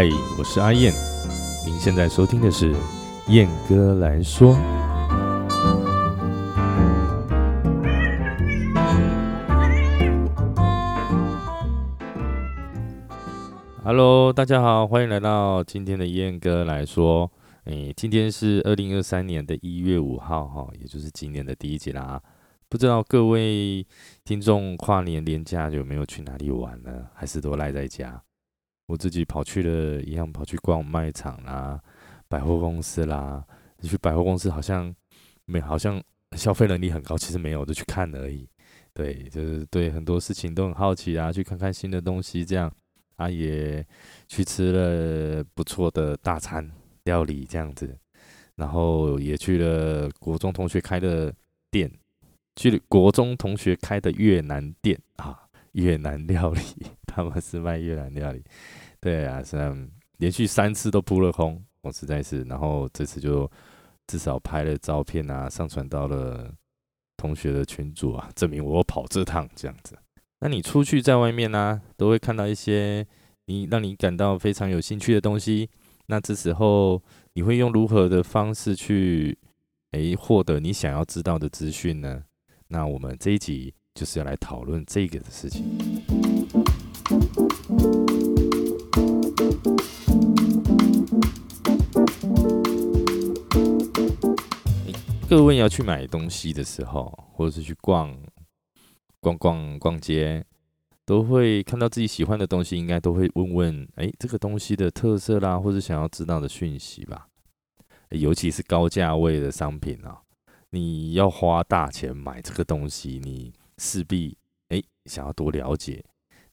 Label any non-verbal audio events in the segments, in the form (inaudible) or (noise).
嗨，我是阿燕，您现在收听的是燕哥来说。Hello，大家好，欢迎来到今天的燕哥来说。诶，今天是二零二三年的一月五号，哈，也就是今年的第一集啦。不知道各位听众跨年连假有没有去哪里玩呢？还是都赖在家？我自己跑去了一样，跑去逛卖场啦、百货公司啦。你去百货公司好像没，好像消费能力很高，其实没有，就去看而已。对，就是对很多事情都很好奇啊，去看看新的东西这样。啊，也去吃了不错的大餐料理这样子，然后也去了国中同学开的店。去国中同学开的越南店啊，越南料理，(laughs) 他们是卖越南料理，对啊，是连续三次都扑了空，我实在是，然后这次就至少拍了照片啊，上传到了同学的群组啊，证明我跑这趟这样子。那你出去在外面呢，都会看到一些你让你感到非常有兴趣的东西，那这时候你会用如何的方式去诶获得你想要知道的资讯呢？那我们这一集就是要来讨论这个的事情。各位要去买东西的时候，或者是去逛逛逛逛街，都会看到自己喜欢的东西，应该都会问问：哎，这个东西的特色啦，或者想要知道的讯息吧。尤其是高价位的商品啊。你要花大钱买这个东西，你势必哎想要多了解，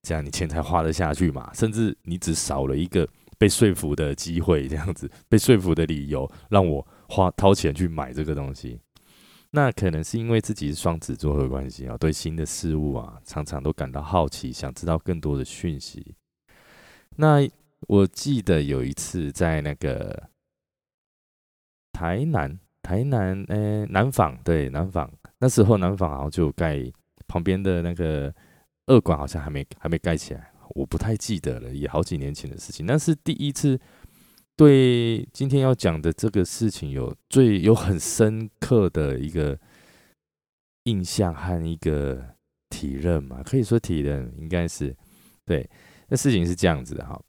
这样你钱才花得下去嘛。(laughs) 甚至你只少了一个被说服的机会，这样子被说服的理由，让我花掏钱去买这个东西。那可能是因为自己是双子座的关系啊，对新的事物啊，常常都感到好奇，想知道更多的讯息。那我记得有一次在那个台南。台南，诶，南纺对南纺，那时候南纺好像就盖旁边的那个二馆，好像还没还没盖起来，我不太记得了，也好几年前的事情。那是第一次对今天要讲的这个事情有最有很深刻的一个印象和一个体认嘛，可以说体认应该是对。那事情是这样子的哈，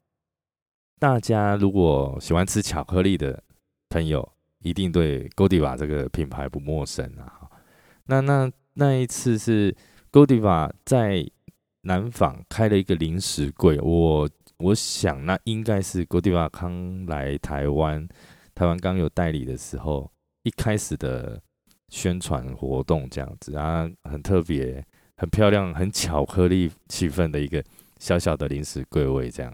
大家如果喜欢吃巧克力的朋友。一定对 Godiva 这个品牌不陌生啊！那那那一次是 Godiva 在南纺开了一个零食柜，我我想那应该是 Godiva 刚来台湾，台湾刚有代理的时候，一开始的宣传活动这样子啊，很特别、很漂亮、很巧克力气氛的一个小小的零食柜位这样。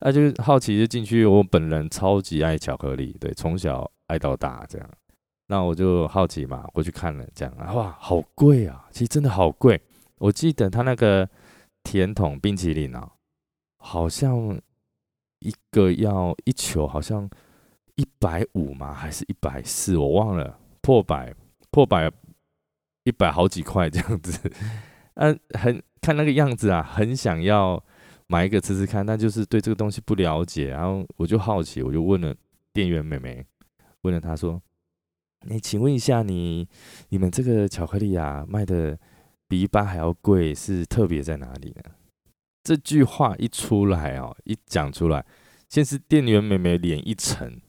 那就是好奇就进去，我本人超级爱巧克力，对，从小爱到大这样。那我就好奇嘛，过去看了，这样哇，好贵啊！其实真的好贵。我记得他那个甜筒冰淇淋啊，好像一个要一球，好像一百五嘛，还是一百四，我忘了，破百，破百，一百好几块这样子。嗯，很看那个样子啊，很想要。买一个吃吃看，但就是对这个东西不了解，然后我就好奇，我就问了店员妹妹，问了她说：“你请问一下，你你们这个巧克力啊，卖的比一般还要贵，是特别在哪里呢？”这句话一出来哦，一讲出来，先是店员妹妹脸一沉，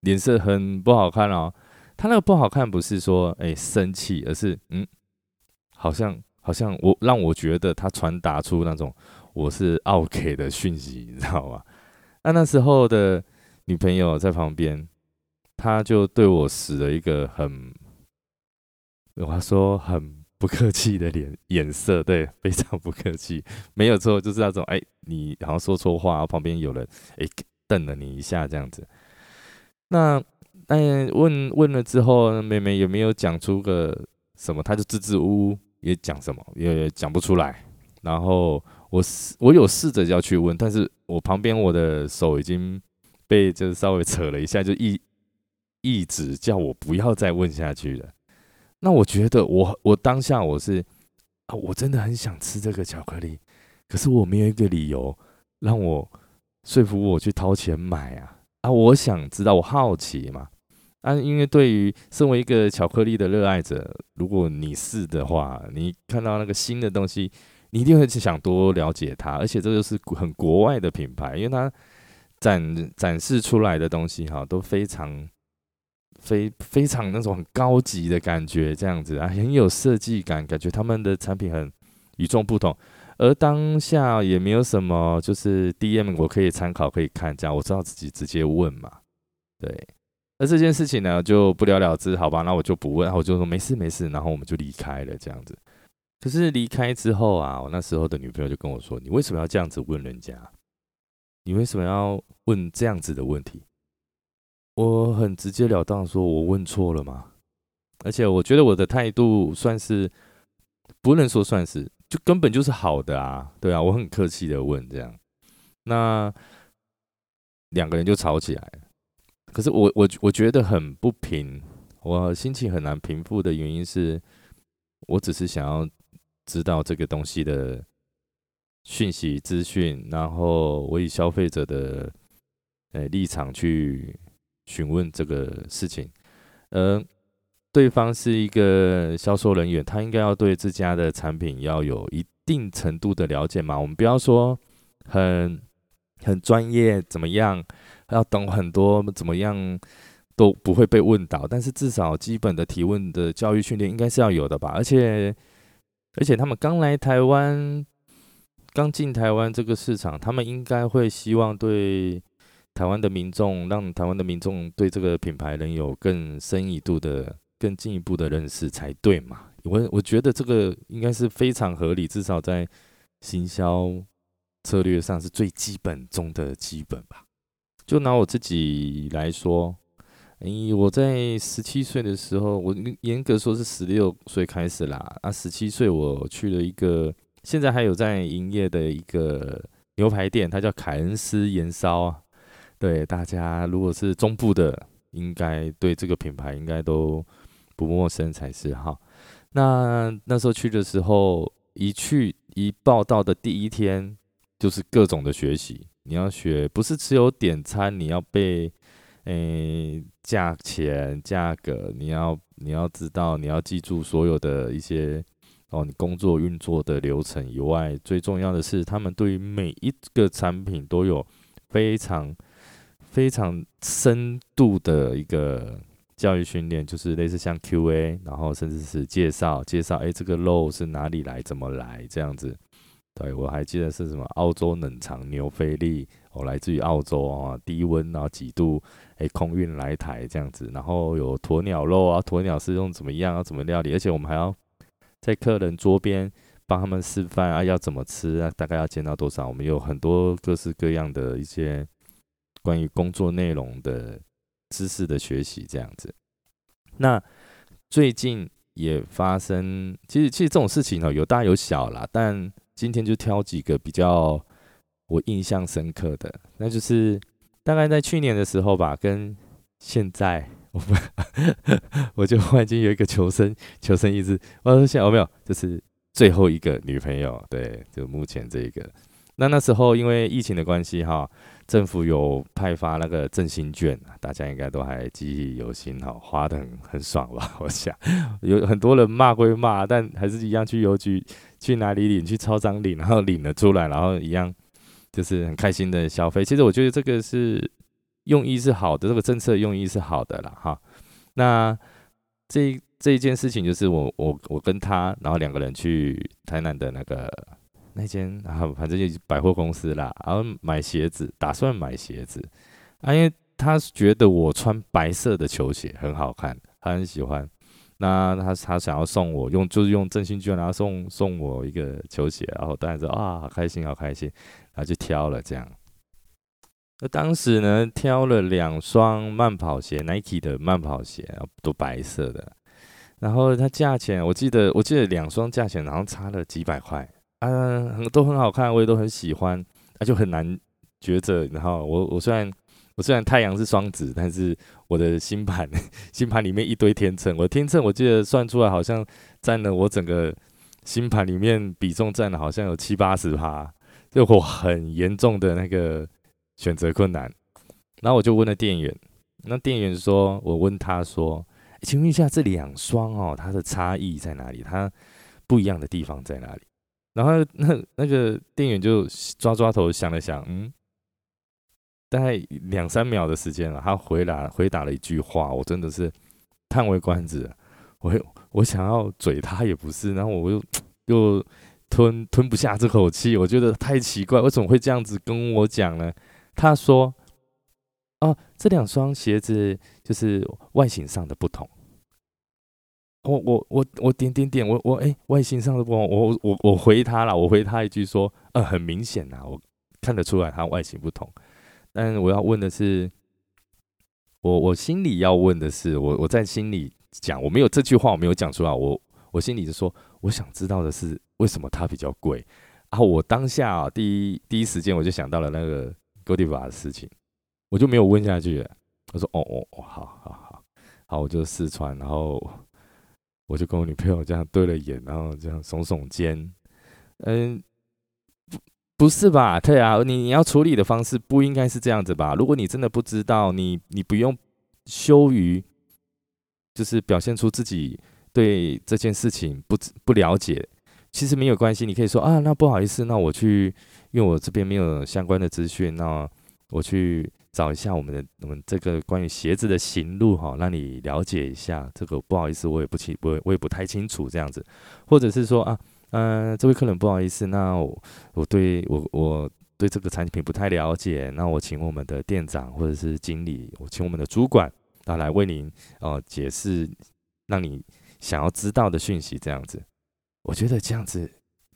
脸色很不好看哦。她那个不好看不是说哎生气，而是嗯，好像好像我让我觉得她传达出那种。我是 OK 的讯息，你知道吗？那那时候的女朋友在旁边，他就对我使了一个很，我说很不客气的脸眼色，对，非常不客气，(laughs) 没有错，就是那种，哎，你好像说错话，旁边有人，哎，瞪了你一下这样子。那那问问了之后，妹妹有没有讲出个什么？她就支支吾吾，也讲什么也讲不出来，然后。我试，我有试着要去问，但是我旁边我的手已经被就是稍微扯了一下，就一一直叫我不要再问下去了。那我觉得我我当下我是啊，我真的很想吃这个巧克力，可是我没有一个理由让我说服我去掏钱买啊？啊，我想知道，我好奇嘛。啊，因为对于身为一个巧克力的热爱者，如果你是的话，你看到那个新的东西，你一定会想多了解它。而且这个是很国外的品牌，因为它展展示出来的东西哈都非常非非常那种很高级的感觉，这样子啊，很有设计感，感觉他们的产品很与众不同。而当下也没有什么，就是 DM 我可以参考可以看，这样我知道自己直接问嘛，对。那这件事情呢，就不了了之，好吧？那我就不问，然后我就说没事没事，然后我们就离开了这样子。可是离开之后啊，我那时候的女朋友就跟我说：“你为什么要这样子问人家？你为什么要问这样子的问题？”我很直截了当说：“我问错了吗？”而且我觉得我的态度算是不能说算是，就根本就是好的啊，对啊，我很客气的问这样，那两个人就吵起来。可是我我我觉得很不平，我心情很难平复的原因是，我只是想要知道这个东西的讯息资讯，然后我以消费者的呃立场去询问这个事情，呃，对方是一个销售人员，他应该要对自家的产品要有一定程度的了解嘛，我们不要说很很专业怎么样。要懂很多，怎么样都不会被问到，但是至少基本的提问的教育训练应该是要有的吧。而且，而且他们刚来台湾，刚进台湾这个市场，他们应该会希望对台湾的民众，让台湾的民众对这个品牌能有更深一度的、更进一步的认识才对嘛。我我觉得这个应该是非常合理，至少在行销策略上是最基本中的基本吧。就拿我自己来说，咦，我在十七岁的时候，我严格说是十六岁开始啦。啊，十七岁我去了一个现在还有在营业的一个牛排店，它叫凯恩斯盐烧啊。对大家如果是中部的，应该对这个品牌应该都不陌生才是哈。那那时候去的时候，一去一报道的第一天，就是各种的学习。你要学，不是只有点餐，你要背，诶，价钱、价格，你要你要知道，你要记住所有的一些哦，你工作运作的流程以外，最重要的是，他们对于每一个产品都有非常非常深度的一个教育训练，就是类似像 Q&A，然后甚至是介绍介绍，诶，这个肉是哪里来，怎么来这样子。对，我还记得是什么澳洲冷藏牛菲力，哦，来自于澳洲啊，低温然后几度，哎，空运来台这样子，然后有鸵鸟肉啊，鸵鸟是用怎么样，要怎么料理，而且我们还要在客人桌边帮他们示范啊，要怎么吃啊，大概要煎到多少，我们有很多各式各样的一些关于工作内容的知识的学习这样子。那最近也发生，其实其实这种事情呢，有大有小啦，但今天就挑几个比较我印象深刻的，那就是大概在去年的时候吧，跟现在我 (laughs) 我就忽然间有一个求生求生意志，我说现在有没有？就是最后一个女朋友，对，就目前这个。那那时候因为疫情的关系哈，政府有派发那个振兴券大家应该都还记忆犹新哈，花的很很爽吧？(laughs) 我想有很多人骂归骂，但还是一样去邮局。去哪里领？去超商领，然后领了出来，然后一样就是很开心的消费。其实我觉得这个是用意是好的，这个政策用意是好的啦，哈。那这这一件事情就是我我我跟他，然后两个人去台南的那个那间，然后反正就是百货公司啦，然后买鞋子，打算买鞋子啊，因为他觉得我穿白色的球鞋很好看，他很喜欢。那他他想要送我用，就是用振兴券，然后送送我一个球鞋，然后当然说啊，好开心，好开心，然后就挑了这样。那当时呢，挑了两双慢跑鞋，Nike 的慢跑鞋，都白色的。然后它价钱，我记得我记得两双价钱好像差了几百块，啊，都很好看，我也都很喜欢，那就很难抉择。然后我我虽然。我虽然太阳是双子，但是我的星盘 (laughs) 星盘里面一堆天秤，我的天秤我记得算出来好像占了我整个星盘里面比重占了好像有七八十趴，就我很严重的那个选择困难。然后我就问了店员，那店员说，我问他说，请问一下这两双哦，它的差异在哪里？它不一样的地方在哪里？然后那 (laughs) 那个店员就抓抓头想了想，嗯，大概两三秒的时间了，他回答回答了一句话，我真的是叹为观止。我我想要嘴他也不是，然后我又又吞吞不下这口气，我觉得太奇怪，为什么会这样子跟我讲呢？他说：“哦，这两双鞋子就是外形上的不同。”我我我我点点点，我我哎，外形上的不同，我我我回他了，我回他一句说：“呃，很明显呐，我看得出来他外形不同。”但我要问的是，我我心里要问的是，我我在心里。讲我没有这句话，我没有讲出来。我我心里就说，我想知道的是为什么它比较贵。然后我当下，第一第一时间我就想到了那个 Godiva 的事情，我就没有问下去。我说哦哦哦，好好好，好，我就试穿，然后我就跟我女朋友这样对了眼，然后这样耸耸肩。嗯，不不是吧？对啊，你你要处理的方式不应该是这样子吧？如果你真的不知道，你你不用羞于。就是表现出自己对这件事情不不了解，其实没有关系。你可以说啊，那不好意思，那我去，因为我这边没有相关的资讯，那我去找一下我们的我们这个关于鞋子的行路哈，让你了解一下。这个不好意思，我也不清，我我也不太清楚这样子。或者是说啊，嗯，这位客人不好意思，那我对我我对这个产品不太了解，那我请我们的店长或者是经理，我请我们的主管。啊，来为您呃解释，让你想要知道的讯息，这样子，我觉得这样子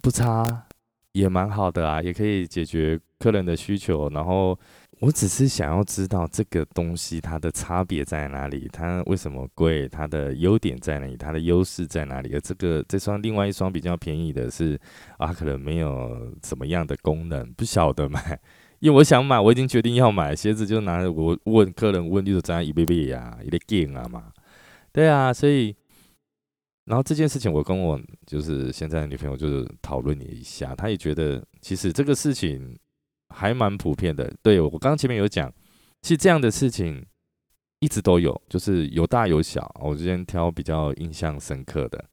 不差，也蛮好的啊，也可以解决客人的需求。然后我只是想要知道这个东西它的差别在哪里，它为什么贵，它的优点在哪里，它的优势在哪里？而这个这双另外一双比较便宜的是啊，可能没有什么样的功能，不晓得买。因为我想买，我已经决定要买鞋子，就拿我问客人问，就是这样一杯杯呀，一个劲啊嘛，对啊，所以，然后这件事情我跟我就是现在的女朋友就是讨论了一下，她也觉得其实这个事情还蛮普遍的。对我刚刚前面有讲，其实这样的事情一直都有，就是有大有小。我今天挑比较印象深刻的，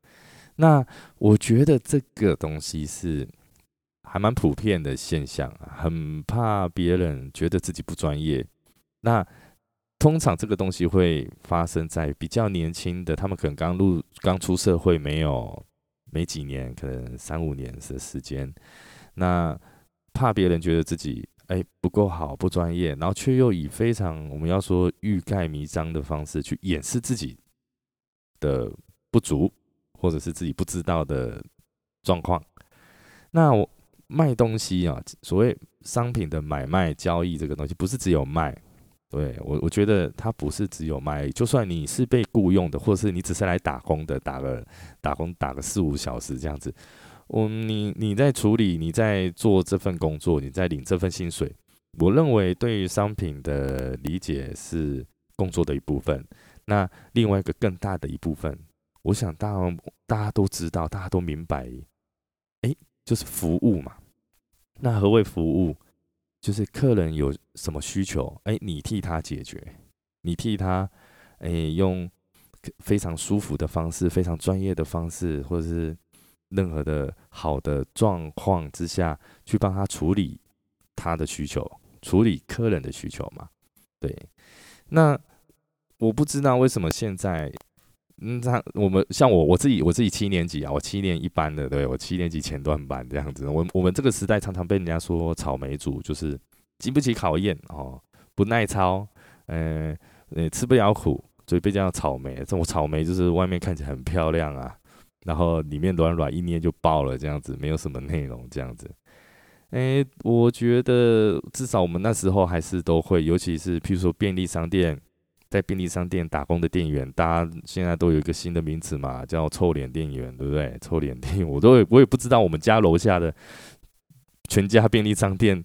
那我觉得这个东西是。还蛮普遍的现象，很怕别人觉得自己不专业。那通常这个东西会发生在比较年轻的，他们可能刚入、刚出社会没有没几年，可能三五年的时间。那怕别人觉得自己哎不够好、不专业，然后却又以非常我们要说欲盖弥彰的方式去掩饰自己的不足，或者是自己不知道的状况。那我。卖东西啊，所谓商品的买卖交易这个东西，不是只有卖。对我，我觉得它不是只有卖。就算你是被雇佣的，或是你只是来打工的，打个打工打个四五小时这样子，我你你在处理，你在做这份工作，你在领这份薪水。我认为对于商品的理解是工作的一部分。那另外一个更大的一部分，我想大大家都知道，大家都明白，哎，就是服务嘛。那何谓服务？就是客人有什么需求，哎，你替他解决，你替他，哎，用非常舒服的方式，非常专业的方式，或者是任何的好的状况之下去帮他处理他的需求，处理客人的需求嘛？对。那我不知道为什么现在。嗯，他我们像我我自己我自己七年级啊，我七年一班的，对我七年级前段班这样子。我我们这个时代常常被人家说草莓族，就是经不起考验哦，不耐操，呃呃吃不了苦，所以被叫草莓。这种草莓就是外面看起来很漂亮啊，然后里面软软一捏就爆了这样子，没有什么内容这样子。哎，我觉得至少我们那时候还是都会，尤其是譬如说便利商店。在便利商店打工的店员，大家现在都有一个新的名词嘛，叫臭脸店员，对不对？臭脸店员，我都我也不知道我们家楼下的全家便利商店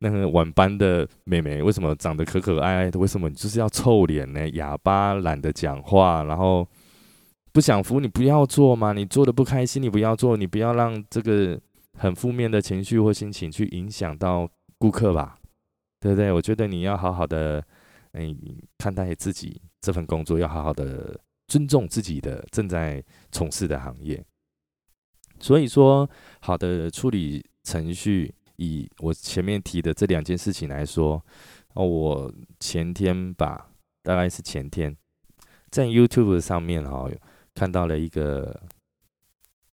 那个晚班的妹妹为什么长得可可爱爱的，为什么你就是要臭脸呢？哑巴，懒得讲话，然后不想服，你不要做嘛，你做的不开心，你不要做，你不要让这个很负面的情绪或心情去影响到顾客吧。对不对？我觉得你要好好的，嗯，看待自己这份工作，要好好的尊重自己的正在从事的行业。所以说，好的处理程序，以我前面提的这两件事情来说，哦，我前天吧，大概是前天，在 YouTube 上面哈，看到了一个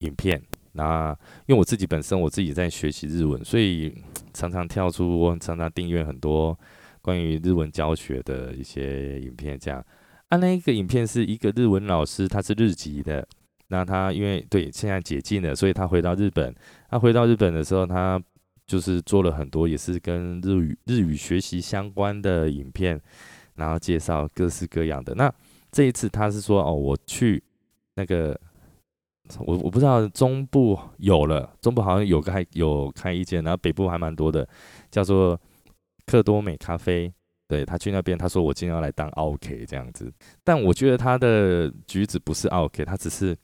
影片。那因为我自己本身我自己在学习日文，所以常常跳出，我常常订阅很多关于日文教学的一些影片。这样啊，那一个影片是一个日文老师，他是日籍的。那他因为对现在解禁了，所以他回到日本。他回到日本的时候，他就是做了很多也是跟日语日语学习相关的影片，然后介绍各式各样的。那这一次他是说哦，我去那个。我我不知道中部有了，中部好像有开有开一间，然后北部还蛮多的，叫做克多美咖啡。对他去那边，他说我今天要来当 OK 这样子，但我觉得他的举止不是 OK，他只是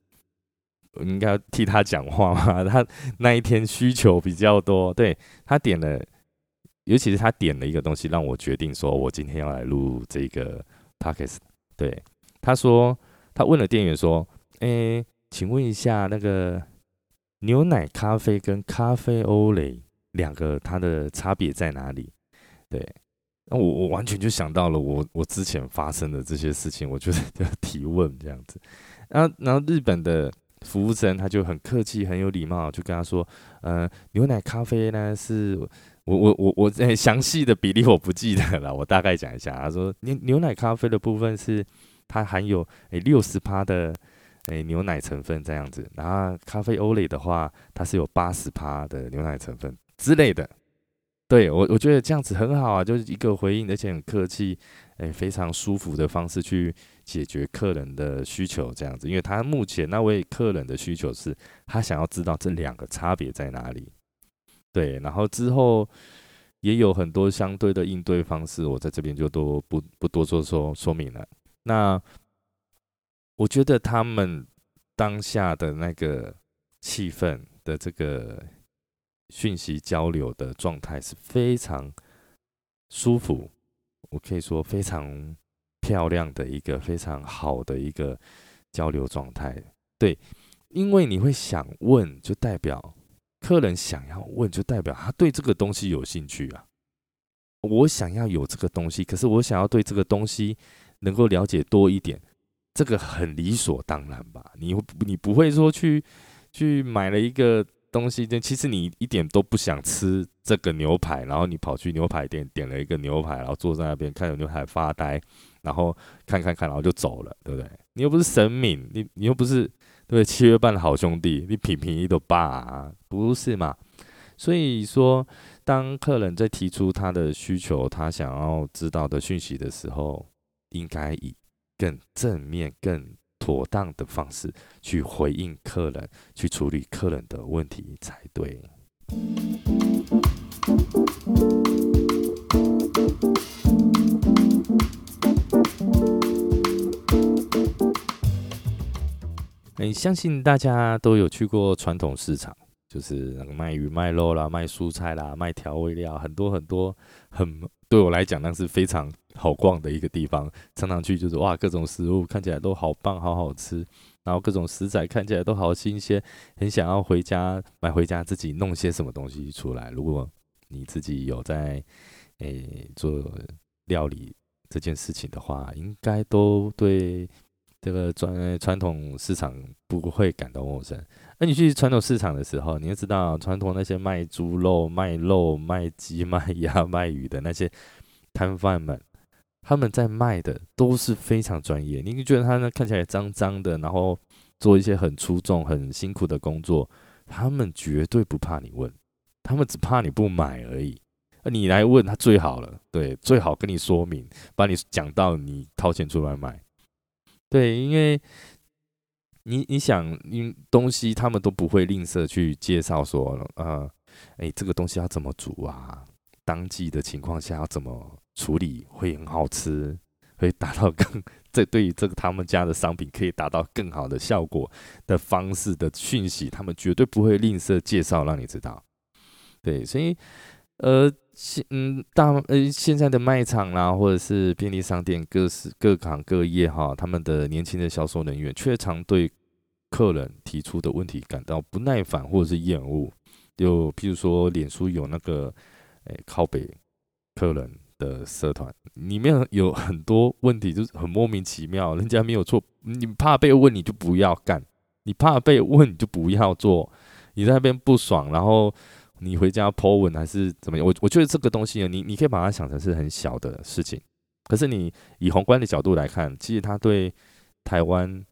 应该替他讲话嘛。他那一天需求比较多，对他点了，尤其是他点了一个东西，让我决定说我今天要来录这个 Pockets。对，他说他问了店员说，诶。请问一下，那个牛奶咖啡跟咖啡欧蕾两个它的差别在哪里？对，那我我完全就想到了我我之前发生的这些事情，我就就提问这样子。然后然后日本的服务生他就很客气很有礼貌，就跟他说，呃，牛奶咖啡呢是，我我我我在详细的比例我不记得了，我大概讲一下。他说牛牛奶咖啡的部分是它含有诶六十趴的。诶，牛奶成分这样子，然后咖啡欧蕾的话，它是有八十趴的牛奶成分之类的。对我，我觉得这样子很好啊，就是一个回应，而且很客气，诶，非常舒服的方式去解决客人的需求，这样子。因为他目前那位客人的需求是，他想要知道这两个差别在哪里。对，然后之后也有很多相对的应对方式，我在这边就都不不多做说说明了。那。我觉得他们当下的那个气氛的这个讯息交流的状态是非常舒服，我可以说非常漂亮的一个非常好的一个交流状态。对，因为你会想问，就代表客人想要问，就代表他对这个东西有兴趣啊。我想要有这个东西，可是我想要对这个东西能够了解多一点。这个很理所当然吧？你你不会说去去买了一个东西，但其实你一点都不想吃这个牛排，然后你跑去牛排店点了一个牛排，然后坐在那边看着牛排发呆，然后看看看，然后就走了，对不对？你又不是神明，你你又不是对七月半的好兄弟，你品品一都罢，不是嘛？所以说，当客人在提出他的需求，他想要知道的讯息的时候，应该以。更正面、更妥当的方式去回应客人，去处理客人的问题才对。嗯，相信大家都有去过传统市场，就是那个卖鱼、卖肉啦、卖蔬菜啦、卖调味料，很多很多，很对我来讲那是非常。好逛的一个地方，常常去就是哇，各种食物看起来都好棒，好好吃，然后各种食材看起来都好新鲜，很想要回家买回家自己弄些什么东西出来。如果你自己有在诶做料理这件事情的话，应该都对这个传传统市场不会感到陌生。那你去传统市场的时候，你就知道传统那些卖猪肉、卖肉、卖鸡、卖鸭、(laughs) 卖鱼的那些摊贩们。他们在卖的都是非常专业，你就觉得他呢看起来脏脏的，然后做一些很出众、很辛苦的工作，他们绝对不怕你问，他们只怕你不买而已。你来问他最好了，对，最好跟你说明，把你讲到你掏钱出来买。对，因为你你想，因东西他们都不会吝啬去介绍说，呃，哎，这个东西要怎么煮啊？当季的情况下要怎么？处理会很好吃，会达到更这对于这个他们家的商品可以达到更好的效果的方式的讯息，他们绝对不会吝啬介绍让你知道。对，所以呃，现嗯大呃现在的卖场啦，或者是便利商店，各式各行各业哈，他们的年轻的销售人员，却常对客人提出的问题感到不耐烦或者是厌恶。就譬如说，脸书有那个诶靠北客人的社团，里面有很多问题，就是很莫名其妙，人家没有错，你怕被问，你就不要干；你怕被问，你就不要做。你在那边不爽，然后。你回家 po 文还是怎么样？我我觉得这个东西呢，你你可以把它想成是很小的事情，可是你以宏观的角度来看，其实它对台湾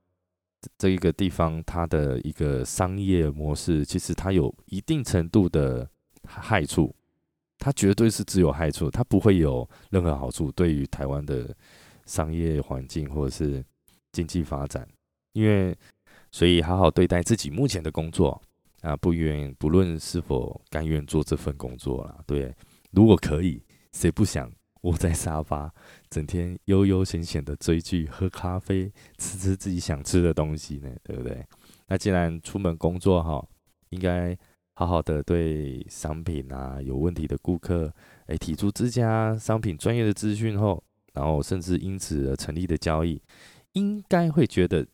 这一个地方它的一个商业模式，其实它有一定程度的害处，它绝对是只有害处，它不会有任何好处。对于台湾的商业环境或者是经济发展，因为所以好好对待自己目前的工作。啊，不愿不论是否甘愿做这份工作啦，对，如果可以，谁不想窝在沙发，整天悠悠闲闲的追剧、喝咖啡、吃吃自己想吃的东西呢？对不对？那既然出门工作哈，应该好好的对商品啊有问题的顾客，哎，提出自家商品专业的资讯后，然后甚至因此而成立的交易，应该会觉得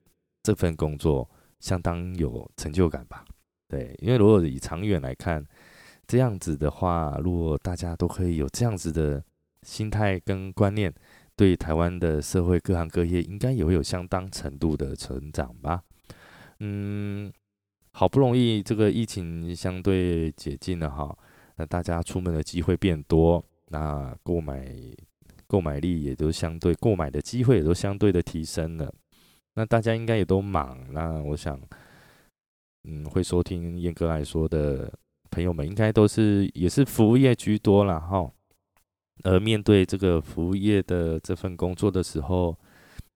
这份工作相当有成就感吧。对，因为如果以长远来看，这样子的话，如果大家都可以有这样子的心态跟观念，对台湾的社会各行各业应该也会有相当程度的成长吧。嗯，好不容易这个疫情相对解禁了哈，那大家出门的机会变多，那购买购买力也都相对购买的机会也都相对的提升了，那大家应该也都忙，那我想。嗯，会收听燕哥来说的朋友们，应该都是也是服务业居多了哈。而面对这个服务业的这份工作的时候，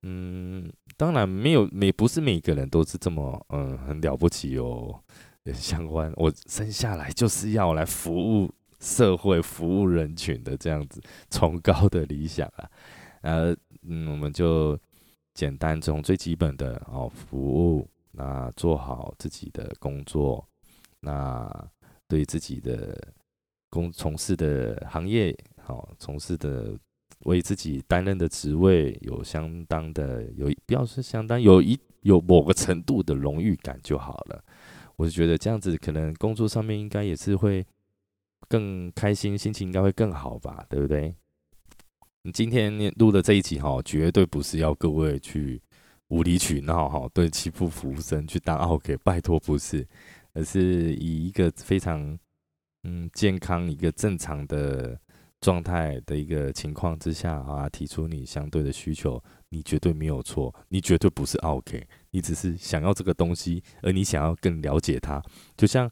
嗯，当然没有每不是每个人都是这么嗯很了不起哦。相关，我生下来就是要来服务社会、服务人群的这样子崇高的理想啊。呃，嗯，我们就简单从最基本的哦服务。那做好自己的工作，那对自己的工从事的行业，好从事的为自己担任的职位有相当的有不要是相当有一有某个程度的荣誉感就好了。我就觉得这样子可能工作上面应该也是会更开心，心情应该会更好吧，对不对？你今天录的这一集哈，绝对不是要各位去。无理取闹哈，对欺负服务生去当 OK，拜托不是，而是以一个非常嗯健康、一个正常的状态的一个情况之下啊，提出你相对的需求，你绝对没有错，你绝对不是 OK，你只是想要这个东西，而你想要更了解他，就像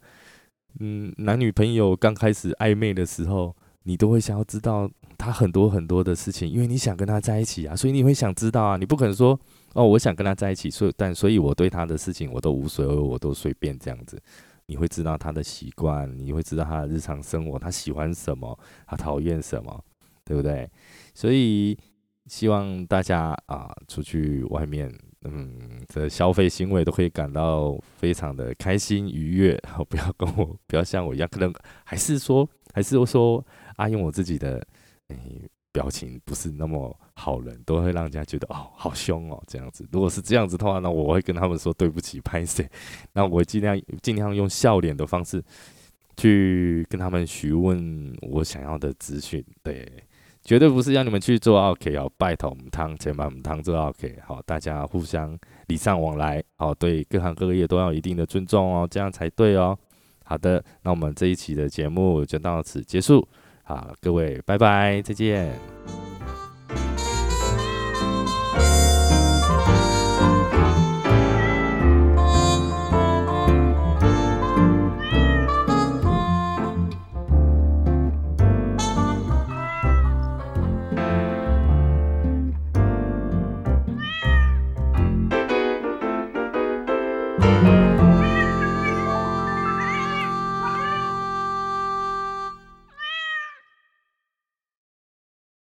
嗯男女朋友刚开始暧昧的时候，你都会想要知道他很多很多的事情，因为你想跟他在一起啊，所以你会想知道啊，你不可能说。哦，我想跟他在一起，所以但所以我对他的事情我都无所谓，我都随便这样子。你会知道他的习惯，你会知道他的日常生活，他喜欢什么，他讨厌什么，对不对？所以希望大家啊，出去外面，嗯，的消费行为都可以感到非常的开心愉悦。不要跟我，不要像我一样，可能还是说，还是说啊，用我自己的，表情不是那么好人，都会让人家觉得哦，好凶哦，这样子。如果是这样子的话，那我会跟他们说对不起，拍谁？那我尽量尽量用笑脸的方式去跟他们询问我想要的资讯。对，绝对不是让你们去做 OK 哦，拜托我们汤，钱把我们汤做 OK。好，大家互相礼尚往来，好，对各行各业都要一定的尊重哦，这样才对哦。好的，那我们这一期的节目就到此结束。好，各位，拜拜，再见。